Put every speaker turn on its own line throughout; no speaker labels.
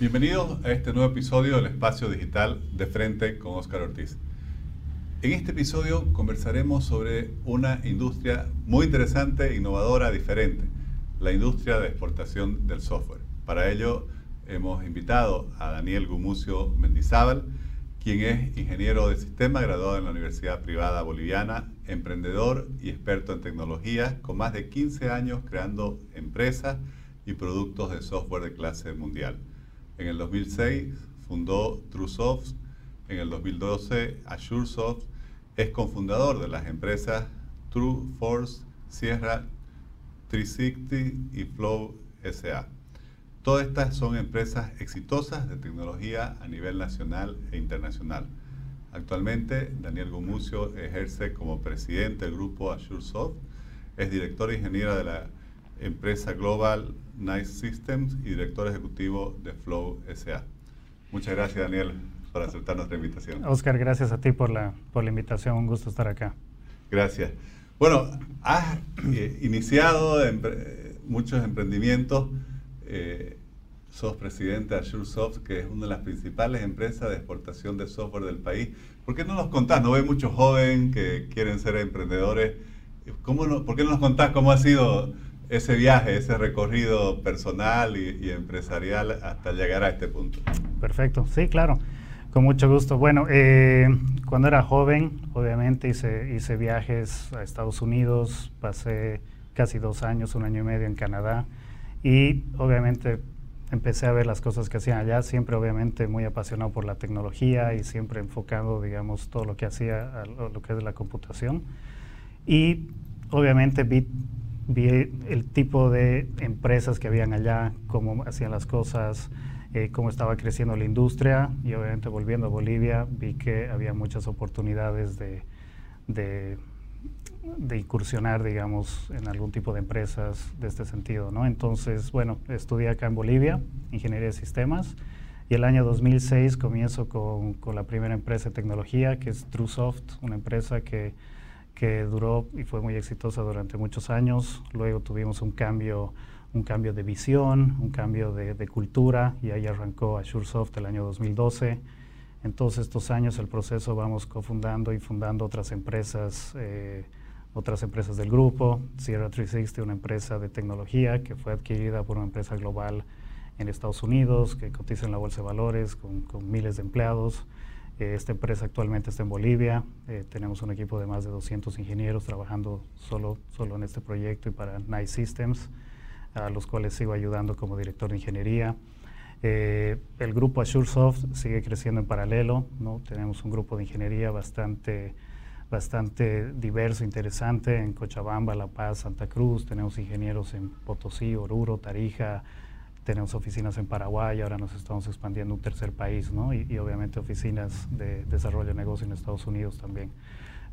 Bienvenidos a este nuevo episodio del Espacio Digital de Frente con Oscar Ortiz. En este episodio conversaremos sobre una industria muy interesante, innovadora, diferente, la industria de exportación del software. Para ello hemos invitado a Daniel Gumucio Mendizábal, quien es ingeniero de sistema graduado en la Universidad Privada Boliviana, emprendedor y experto en tecnología, con más de 15 años creando empresas y productos de software de clase mundial. En el 2006 fundó TrueSoft, en el 2012 AzureSoft, es cofundador de las empresas TrueForce, Sierra 360 y Flow SA. Todas estas son empresas exitosas de tecnología a nivel nacional e internacional. Actualmente, Daniel Gumucio ejerce como presidente del grupo AzureSoft, es director e de la empresa Global Nice Systems y director ejecutivo de Flow SA. Muchas gracias, Daniel, por aceptar nuestra invitación.
Oscar, gracias a ti por la, por la invitación. Un gusto estar acá.
Gracias. Bueno, has eh, iniciado muchos emprendimientos eh, sos presidente de AzureSoft, que es una de las principales empresas de exportación de software del país. ¿Por qué no nos contás? No ve muchos jóvenes que quieren ser emprendedores. ¿Cómo ¿Por qué no nos contás cómo ha sido ese viaje, ese recorrido personal y, empresarial hasta llegar a este punto?
Perfecto, sí, claro. Con mucho gusto. Bueno, eh, cuando era joven, obviamente hice, hice viajes a Estados Unidos, pasé casi dos años, un año y medio en Canadá y obviamente empecé a ver las cosas que hacían allá, siempre obviamente muy apasionado por la tecnología y siempre enfocando, digamos, todo lo que hacía lo que es la computación. Y obviamente vi, vi el tipo de empresas que habían allá, cómo hacían las cosas, eh, cómo estaba creciendo la industria y obviamente volviendo a Bolivia vi que había muchas oportunidades de, de de incursionar, digamos, en algún tipo de empresas de este sentido, ¿no? Entonces, bueno, estudié acá en Bolivia, Ingeniería de Sistemas, y el año 2006 comienzo con, con la primera empresa de tecnología, que es TrueSoft, una empresa que, que duró y fue muy exitosa durante muchos años. Luego tuvimos un cambio, un cambio de visión, un cambio de, de cultura, y ahí arrancó AzureSoft el año 2012. En todos estos años el proceso vamos cofundando y fundando otras empresas eh, otras empresas del grupo, Sierra 360, una empresa de tecnología que fue adquirida por una empresa global en Estados Unidos, que cotiza en la Bolsa de Valores con, miles de empleados. Esta empresa actualmente está en Bolivia. Eh, tenemos un equipo de más de 200 ingenieros trabajando solo, solo en este proyecto y para Nice Systems, a los cuales sigo ayudando como director de ingeniería. Eh, el grupo AzureSoft sigue creciendo en paralelo. ¿no? Tenemos un grupo de ingeniería bastante bastante diverso, interesante en Cochabamba, La Paz, Santa Cruz. Tenemos ingenieros en Potosí, Oruro, Tarija. Tenemos oficinas en Paraguay, ahora nos estamos expandiendo a un tercer país, ¿no? Y, obviamente oficinas de desarrollo de negocio en Estados Unidos también.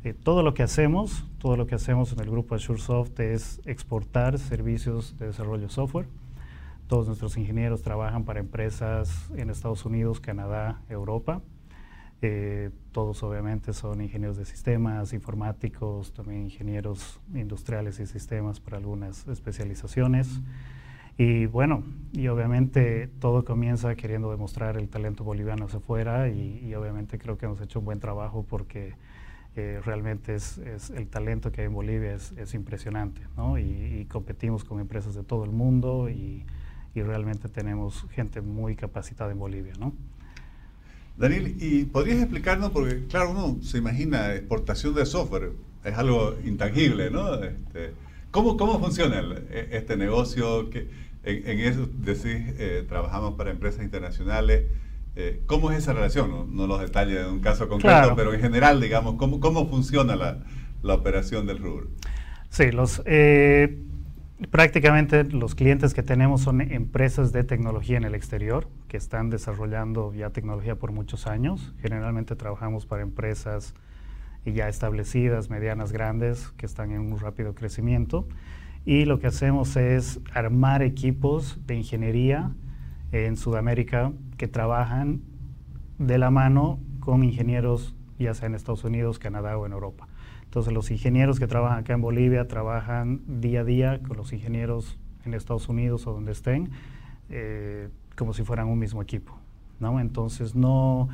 Eh, todo lo que hacemos, todo lo que hacemos en el grupo AzureSoft es exportar servicios de desarrollo de software. Todos nuestros ingenieros trabajan para empresas en Estados Unidos, Canadá, Europa eh, todos obviamente son ingenieros de sistemas, informáticos, también ingenieros industriales y sistemas para algunas especializaciones. Y bueno, y obviamente todo comienza queriendo demostrar el talento boliviano hacia afuera y, obviamente creo que hemos hecho un buen trabajo porque eh, realmente es, el talento que hay en Bolivia es, impresionante, ¿no? Y, competimos con empresas de todo el mundo y, y realmente tenemos gente muy capacitada en Bolivia, ¿no?
Daniel, ¿y podrías explicarnos, porque claro, uno se imagina exportación de software, es algo intangible, ¿no? Este, ¿cómo, ¿Cómo funciona e, este negocio? Que en, eso decís, eh, trabajamos para empresas internacionales. Eh, ¿Cómo es esa relación? No, los detalles de un caso concreto, pero en general, digamos, ¿cómo, cómo funciona la, la operación del rubro?
Sí, los, eh, Prácticamente los clientes que tenemos son empresas de tecnología en el exterior que están desarrollando ya tecnología por muchos años. Generalmente trabajamos para empresas ya establecidas, medianas, grandes, que están en un rápido crecimiento. Y lo que hacemos es armar equipos de ingeniería en Sudamérica que trabajan de la mano con ingenieros ya sea en Estados Unidos, Canadá o en Europa. Entonces los ingenieros que trabajan acá en Bolivia trabajan día a día con los ingenieros en Estados Unidos o donde estén, eh, como si fueran un mismo equipo. ¿no? Entonces no,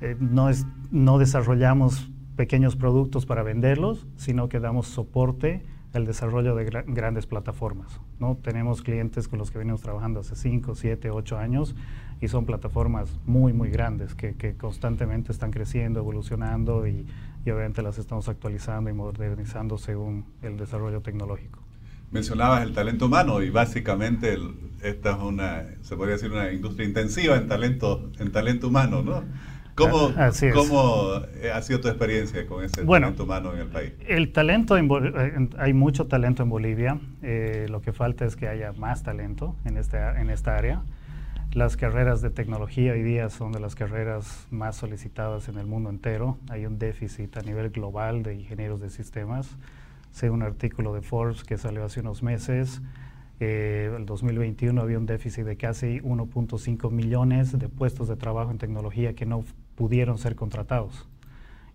eh, no, es, no desarrollamos pequeños productos para venderlos, sino que damos soporte al desarrollo de grandes plataformas. ¿no? Tenemos clientes con los que venimos trabajando hace 5, 7, 8 años y son plataformas muy, muy grandes que, que constantemente están creciendo, evolucionando y, y, obviamente las estamos actualizando y modernizando según el desarrollo tecnológico.
Mencionabas el talento humano y básicamente esta es una, se podría decir, una industria intensiva en talento, en talento humano, ¿no? ¿Cómo, ¿Cómo, ha sido tu experiencia con ese talento humano en el país?
El talento, en, hay mucho talento en Bolivia. Eh, lo que falta es que haya más talento en, este, en esta área. Las carreras de tecnología hoy día son de las carreras más solicitadas en el mundo entero. Hay un déficit a nivel global de ingenieros de sistemas. Según un artículo de Forbes que salió hace unos meses, eh, el 2021 había un déficit de casi 1.5 millones de puestos de trabajo en tecnología que no pudieron ser contratados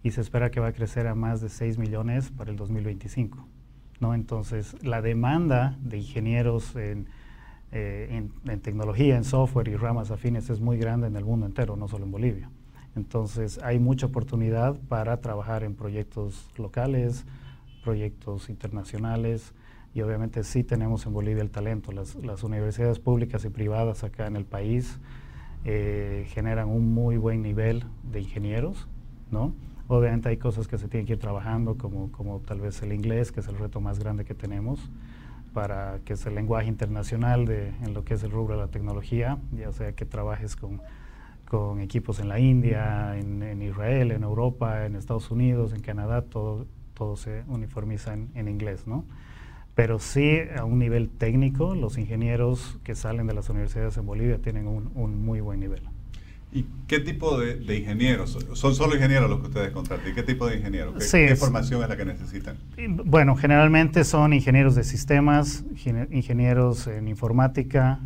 y se espera que va a crecer a más de 6 millones para el 2025. ¿no? Entonces, la demanda de ingenieros en, eh, en, tecnología, en software y ramas afines es muy grande en el mundo entero, no solo en Bolivia. Entonces, hay mucha oportunidad para trabajar en proyectos locales, proyectos internacionales y obviamente sí tenemos en Bolivia el talento. Las, las universidades públicas y privadas acá en el país eh, generan un muy buen nivel de ingenieros, ¿no? Obviamente hay cosas que se tienen que ir trabajando, como, como tal vez el inglés, que es el reto más grande que tenemos, para que es el lenguaje internacional de, en lo que es el rubro de la tecnología, ya sea que trabajes con, con equipos en la India, en, Israel, en Europa, en Estados Unidos, en Canadá, todo, todo se uniformiza en inglés, ¿no? Pero sí a un nivel técnico, los ingenieros que salen de las universidades en Bolivia tienen un, muy buen nivel.
¿Y qué tipo de, ingenieros? ¿Son solo ingenieros los que ustedes contratan? ¿Y qué tipo de ingenieros? ¿Qué, formación es la que necesitan?
Bueno, generalmente son ingenieros de sistemas, ingenieros en informática,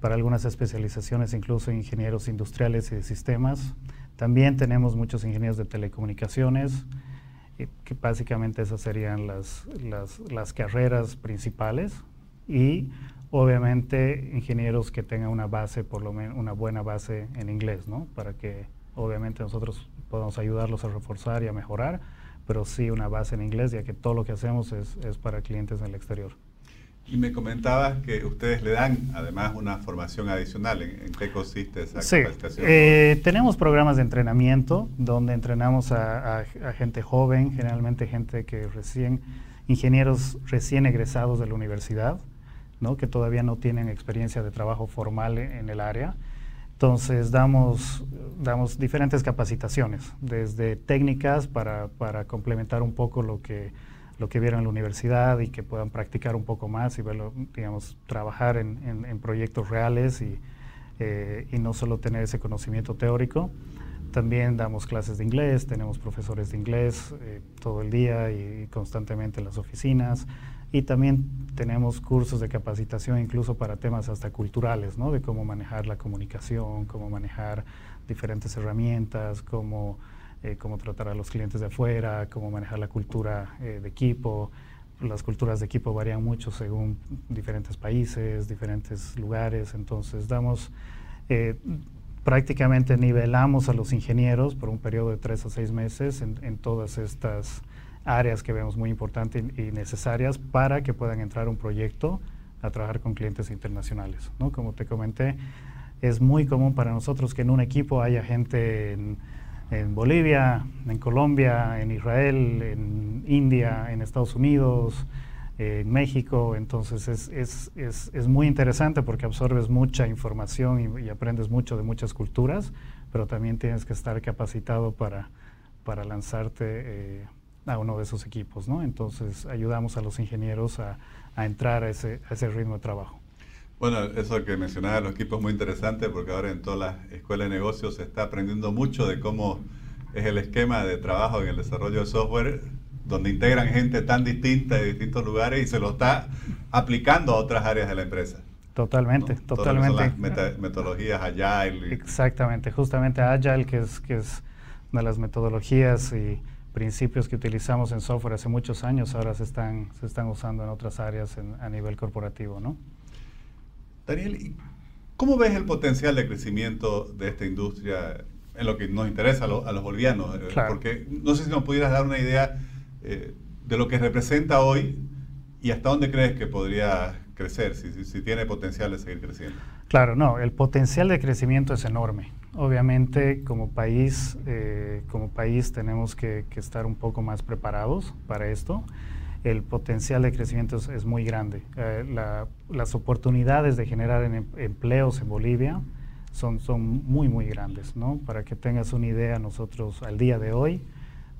para algunas especializaciones incluso ingenieros industriales y de sistemas. También tenemos muchos ingenieros de telecomunicaciones, que básicamente esas serían las, las, carreras principales y obviamente ingenieros que tengan una base, por lo menos una buena base en inglés, ¿no? Para que obviamente nosotros podamos ayudarlos a reforzar y a mejorar, pero sí una base en inglés, ya que todo lo que hacemos es, es para clientes en el exterior.
Y me comentabas que ustedes le dan además una formación adicional. ¿En, qué consiste esa
sí, capacitación? Eh, tenemos programas de entrenamiento donde entrenamos a, gente joven, generalmente gente que recién, ingenieros recién egresados de la universidad, ¿no? que todavía no tienen experiencia de trabajo formal en el área. Entonces damos, damos diferentes capacitaciones, desde técnicas para, para complementar un poco lo que lo que vieron en la universidad y que puedan practicar un poco más y verlo, digamos, trabajar en, en, proyectos reales y, eh, y, no solo tener ese conocimiento teórico. También damos clases de inglés, tenemos profesores de inglés eh, todo el día y, constantemente en las oficinas. Y también tenemos cursos de capacitación incluso para temas hasta culturales, ¿no? De cómo manejar la comunicación, cómo manejar diferentes herramientas, cómo eh, cómo tratar a los clientes de afuera, cómo manejar la cultura eh, de equipo. Las culturas de equipo varían mucho según diferentes países, diferentes lugares, entonces damos, eh, prácticamente nivelamos a los ingenieros por un periodo de tres a seis meses en, en todas estas áreas que vemos muy importantes y, necesarias para que puedan entrar a un proyecto a trabajar con clientes internacionales. ¿no? Como te comenté, es muy común para nosotros que en un equipo haya gente en, en Bolivia, en Colombia, en Israel, en India, en Estados Unidos, en México. Entonces es, es, es, es, muy interesante porque absorbes mucha información y, aprendes mucho de muchas culturas, pero también tienes que estar capacitado para, para lanzarte eh, a uno de esos equipos. ¿no? Entonces ayudamos a los ingenieros a, a entrar a ese, a ese ritmo de trabajo.
Bueno, eso que mencionaba los equipos es muy interesante porque ahora en todas las escuelas de negocios se está aprendiendo mucho de cómo es el esquema de trabajo en el desarrollo de software, donde integran gente tan distinta de distintos lugares y se lo está aplicando a otras áreas de la empresa.
Totalmente, totalmente.
las metodologías Agile.
Exactamente, justamente Agile, que es, que es una de las metodologías y principios que utilizamos en software hace muchos años, ahora se están, se están usando en otras áreas a nivel corporativo, ¿no?
Daniel, ¿Cómo ves el potencial de crecimiento de esta industria en lo que nos interesa a, los bolivianos? Eh, porque no sé si nos pudieras dar una idea eh, de lo que representa hoy y hasta dónde crees que podría crecer, si, tiene potencial de seguir creciendo.
Claro, no, el potencial de crecimiento es enorme. Obviamente, como país, eh, como país tenemos que, estar un poco más preparados para esto. El potencial de crecimiento es, muy grande. Eh, las oportunidades de generar em, empleos en Bolivia son, son muy, muy grandes. ¿no? Para que tengas una idea, nosotros al día de hoy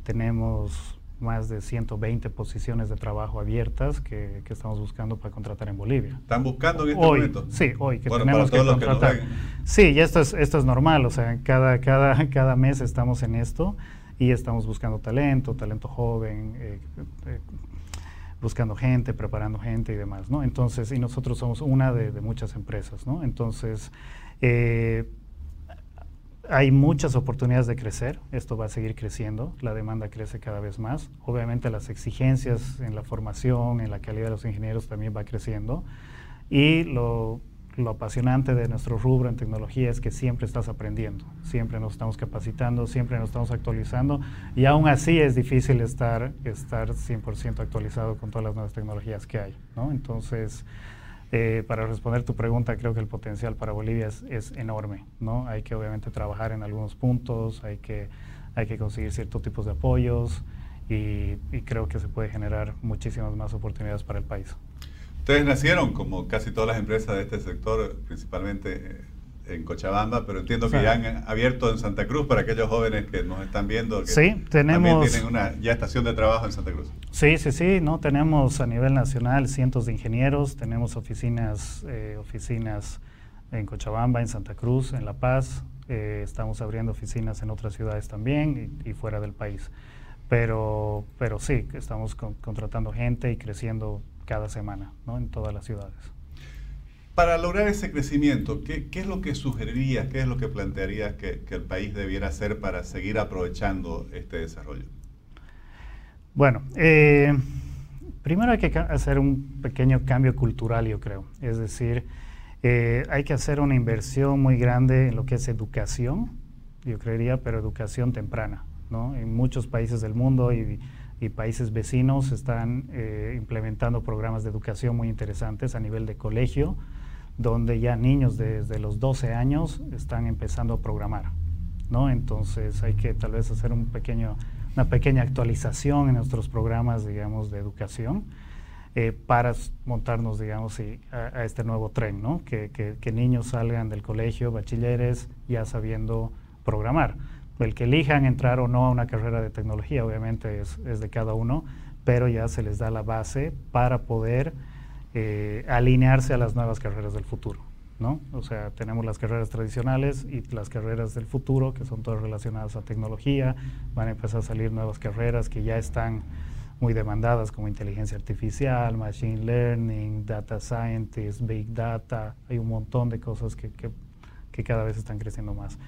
tenemos más de 120 posiciones de trabajo abiertas que, estamos buscando para contratar en Bolivia.
¿Están buscando en este momento?
Sí, hoy que tenemos que contratar. sí, y esto es, esto es normal, o sea, cada, cada, cada mes estamos en esto y estamos buscando talento, talento joven, eh, eh, buscando gente, preparando gente y demás, ¿no? Entonces, y nosotros somos una de, de muchas empresas, ¿no? Entonces, eh, hay muchas oportunidades de crecer, esto va a seguir creciendo, la demanda crece cada vez más. Obviamente las exigencias en la formación, en la calidad de los ingenieros también va creciendo. Y lo, apasionante de nuestro rubro en tecnología es que siempre estás aprendiendo, siempre nos estamos capacitando, siempre nos estamos actualizando y aún así es difícil estar, estar 100% actualizado con todas las nuevas tecnologías que hay. Entonces, eh, para responder tu pregunta, creo que el potencial para Bolivia es, enorme, ¿no? Hay que obviamente trabajar en algunos puntos, hay que, hay que conseguir ciertos tipos de apoyos y, creo que se puede generar muchísimas más oportunidades para el país.
Ustedes nacieron, como casi todas las empresas de este sector, principalmente en Cochabamba, pero entiendo que ya han abierto en Santa Cruz para aquellos jóvenes que nos están viendo. Que
sí, tenemos.
También tienen una ya estación de trabajo en Santa Cruz.
Sí, sí, sí, no tenemos a nivel nacional cientos de ingenieros, tenemos oficinas, eh, oficinas en Cochabamba, en Santa Cruz, en La Paz, eh, estamos abriendo oficinas en otras ciudades también y, fuera del país. Pero, pero sí, estamos contratando gente y creciendo cada semana ¿no? en todas las ciudades.
Para lograr ese crecimiento, ¿qué, es lo que sugerirías, qué es lo que plantearías que, el país debiera hacer para seguir aprovechando este desarrollo?
Bueno, eh, primero hay que hacer un pequeño cambio cultural, yo creo. Es decir, eh, hay que hacer una inversión muy grande en lo que es educación, yo creería, pero educación temprana. ¿no? En muchos países del mundo y, países vecinos están eh, implementando programas de educación muy interesantes a nivel de colegio, donde ya niños desde los 12 años están empezando a programar. ¿no? Entonces hay que tal vez hacer un pequeño, una pequeña actualización en nuestros programas, digamos, de educación eh, para montarnos, digamos, a, este nuevo tren, ¿no? Que, que, niños salgan del colegio, bachilleres, ya sabiendo programar. El que elijan entrar o no a una carrera de tecnología, obviamente es, es de cada uno, pero ya se les da la base para poder eh, alinearse a las nuevas carreras del futuro. ¿no? O sea, tenemos las carreras tradicionales y las carreras del futuro, que son todas relacionadas a tecnología. Van a empezar a salir nuevas carreras que ya están muy demandadas, como inteligencia artificial, machine learning, data scientist, big data. Hay un montón de cosas que, que, que cada vez están creciendo más.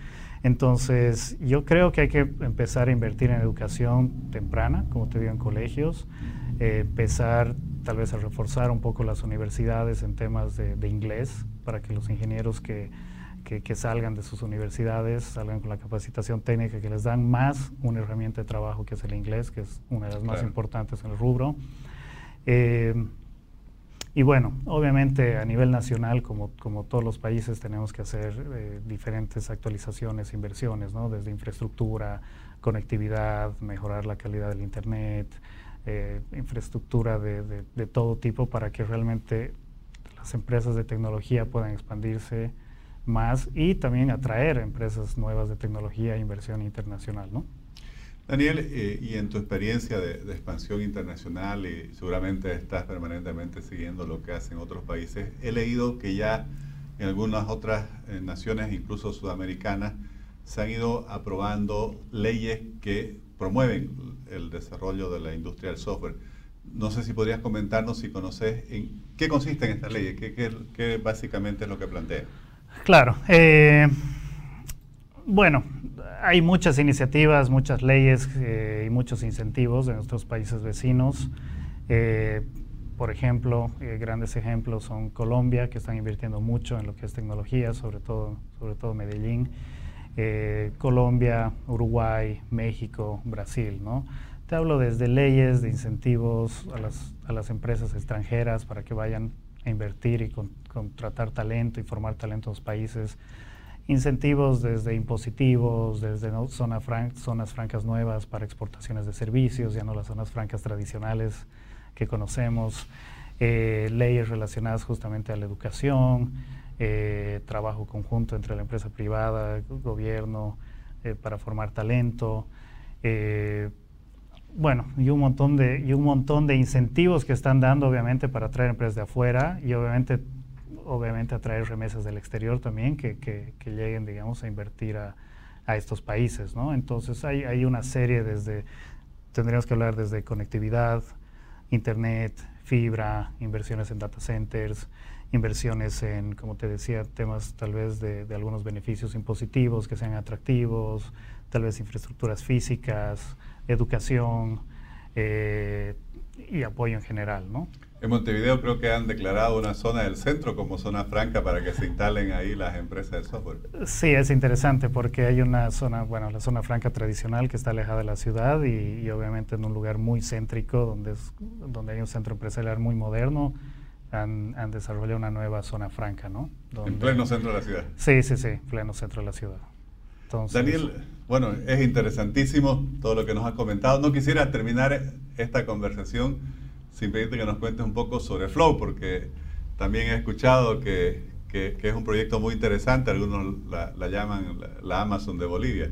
Entonces, yo creo que hay que empezar a invertir en educación temprana, como te digo, en colegios, eh, empezar tal vez a reforzar un poco las universidades en temas de, inglés, para que los ingenieros que, que, salgan de sus universidades salgan con la capacitación técnica que les dan más una herramienta de trabajo que es el inglés, que es una de las más importantes en el rubro. Eh, y bueno, obviamente a nivel nacional, como, como todos los países, tenemos que hacer eh, diferentes actualizaciones, inversiones, ¿no? desde infraestructura, conectividad, mejorar la calidad del Internet, eh, infraestructura de, de, todo tipo para que realmente las empresas de tecnología puedan expandirse más y también atraer empresas nuevas de tecnología e inversión internacional. ¿no?
Daniel, eh, y en tu experiencia de, expansión internacional, y seguramente estás permanentemente siguiendo lo que hacen otros países, he leído que ya en algunas otras eh, naciones, incluso sudamericanas, se han ido aprobando leyes que promueven el desarrollo de la industria del software. No sé si podrías comentarnos si conoces en qué consisten estas leyes, qué, qué, básicamente es lo que plantea.
Claro. Eh, bueno, hay muchas iniciativas, muchas leyes eh, y muchos incentivos en nuestros países vecinos. Eh, por ejemplo, eh, grandes ejemplos son Colombia, que están invirtiendo mucho en lo que es tecnología, sobre todo, sobre todo Medellín, Colombia, Uruguay, México, Brasil, ¿no? Te hablo desde leyes de incentivos a las, a las empresas extranjeras para que vayan a invertir y contratar talento y formar talento en los países, incentivos desde impositivos, desde zona zonas francas nuevas para exportaciones de servicios, ya no las zonas francas tradicionales que conocemos, eh, leyes relacionadas justamente a la educación, eh, trabajo conjunto entre la empresa privada, gobierno, eh, para formar talento. bueno, y un, montón de, y un montón de incentivos que están dando, obviamente, para atraer empresas de afuera y obviamente, obviamente atraer remesas del exterior también que, que, lleguen, digamos, a invertir a, estos países, ¿no? Entonces hay, hay una serie desde, tendríamos que hablar desde conectividad, internet, fibra, inversiones en data centers, inversiones en, como te decía, temas tal vez de, algunos beneficios impositivos que sean atractivos, tal vez infraestructuras físicas, educación eh, y apoyo en general, ¿no?
En Montevideo creo que han declarado una zona del centro como zona franca para que se instalen ahí las empresas de software.
Sí, es interesante porque hay una zona, bueno, la zona franca tradicional que está alejada de la ciudad y, obviamente en un lugar muy céntrico donde, es, donde hay un centro empresarial muy moderno. Han, han desarrollado una nueva zona franca, ¿no?
en pleno centro de la ciudad.
Sí, sí, sí, pleno centro de la ciudad.
Daniel, bueno, es interesantísimo todo lo que nos has comentado. No quisiera terminar esta conversación sin pedirte que nos cuentes un poco sobre Flow, porque también he escuchado que, que, es un proyecto muy interesante, algunos la, llaman la, Amazon de Bolivia.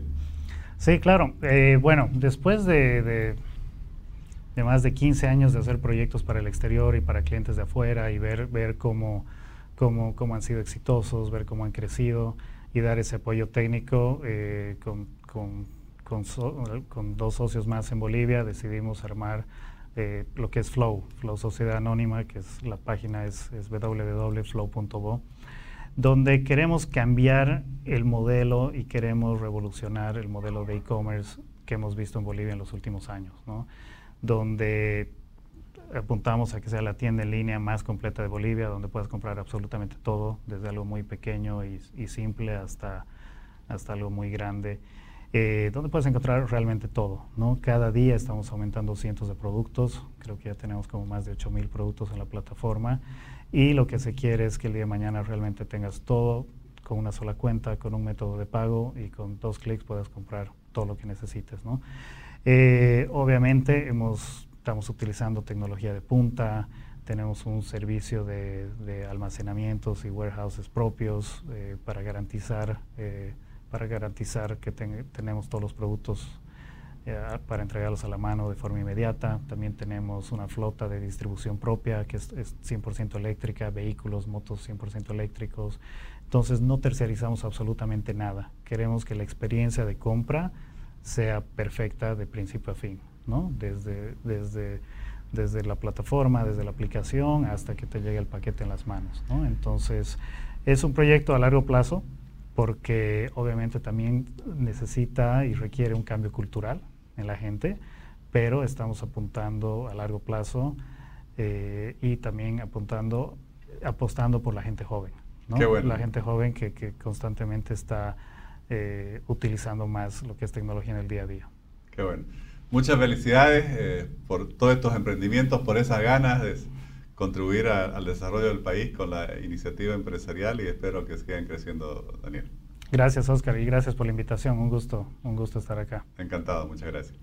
Sí, claro. Eh, bueno, después de, de, más de 15 años de hacer proyectos para el exterior y para clientes de afuera y ver, ver cómo, cómo, cómo han sido exitosos, ver cómo han crecido y dar ese apoyo técnico eh, con, con, con, con dos socios más en Bolivia, decidimos armar eh, lo que es Flow, Flow Sociedad Anónima, que es la página es, www.flow.bo, donde queremos cambiar el modelo y queremos revolucionar el modelo de e-commerce que hemos visto en Bolivia en los últimos años, donde apuntamos a que sea la tienda en línea más completa de Bolivia, donde puedas comprar absolutamente todo, desde algo muy pequeño y, y simple hasta, hasta algo muy grande. Eh, donde puedes encontrar realmente todo. ¿no? Cada día estamos aumentando cientos de productos, creo que ya tenemos como más de 8.000 productos en la plataforma y lo que se quiere es que el día de mañana realmente tengas todo con una sola cuenta, con un método de pago y con dos clics puedas comprar todo lo que necesites. ¿no? Eh, obviamente hemos, estamos utilizando tecnología de punta, tenemos un servicio de, almacenamientos y warehouses propios eh, para garantizar para garantizar que tenemos todos los productos eh, para entregarlos a la mano de forma inmediata. También tenemos una flota de distribución propia que es, 100% eléctrica, vehículos, motos 100% eléctricos. Entonces no terciarizamos absolutamente nada. Queremos que la experiencia de compra sea perfecta de principio a fin, ¿no? Desde, desde, desde la plataforma, desde la aplicación, hasta que te llegue el paquete en las manos, ¿no? Entonces es un proyecto a largo plazo, porque obviamente también necesita y requiere un cambio cultural en la gente, pero estamos apuntando a largo plazo eh, y también apuntando, apostando por la gente joven. La gente joven que, constantemente está eh, utilizando más lo que es tecnología en el día a día.
Qué bueno. Muchas felicidades eh, por todos estos emprendimientos, por esas ganas de contribuir al desarrollo del país con la iniciativa empresarial y espero que sigan creciendo, Daniel.
Gracias, Oscar, y gracias por la invitación. Un gusto, un gusto estar acá.
Encantado, muchas gracias.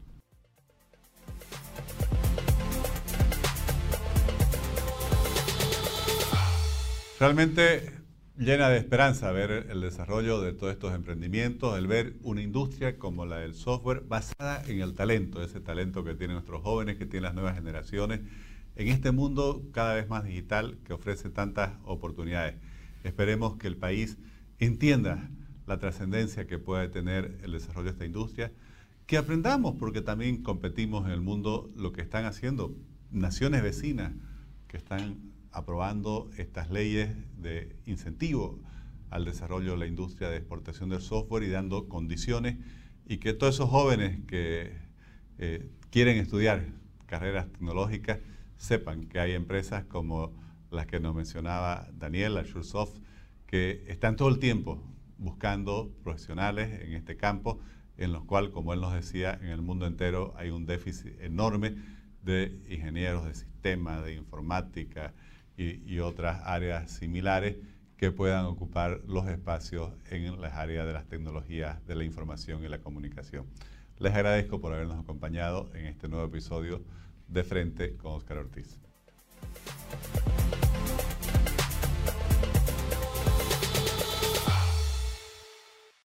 Realmente llena de esperanza ver el desarrollo de todos estos emprendimientos, el ver una industria como la del software basada en el talento, ese talento que tienen nuestros jóvenes, que tienen las nuevas generaciones en este mundo cada vez más digital que ofrece tantas oportunidades. Esperemos que el país entienda la trascendencia que puede tener el desarrollo de esta industria, que aprendamos, porque también competimos en el mundo lo que están haciendo naciones vecinas que están aprobando estas leyes de incentivo al desarrollo de la industria de exportación del software y dando condiciones y que todos esos jóvenes que eh, quieren estudiar carreras tecnológicas sepan que hay empresas como las que nos mencionaba Daniel, Suresoft, que están todo el tiempo buscando profesionales en este campo, en los cuales, como él nos decía, en el mundo entero hay un déficit enorme de ingenieros de sistemas, de informática y, otras áreas similares que puedan ocupar los espacios en las áreas de las tecnologías de la información y la comunicación. Les agradezco por habernos acompañado en este nuevo episodio de Frente con Oscar Ortiz.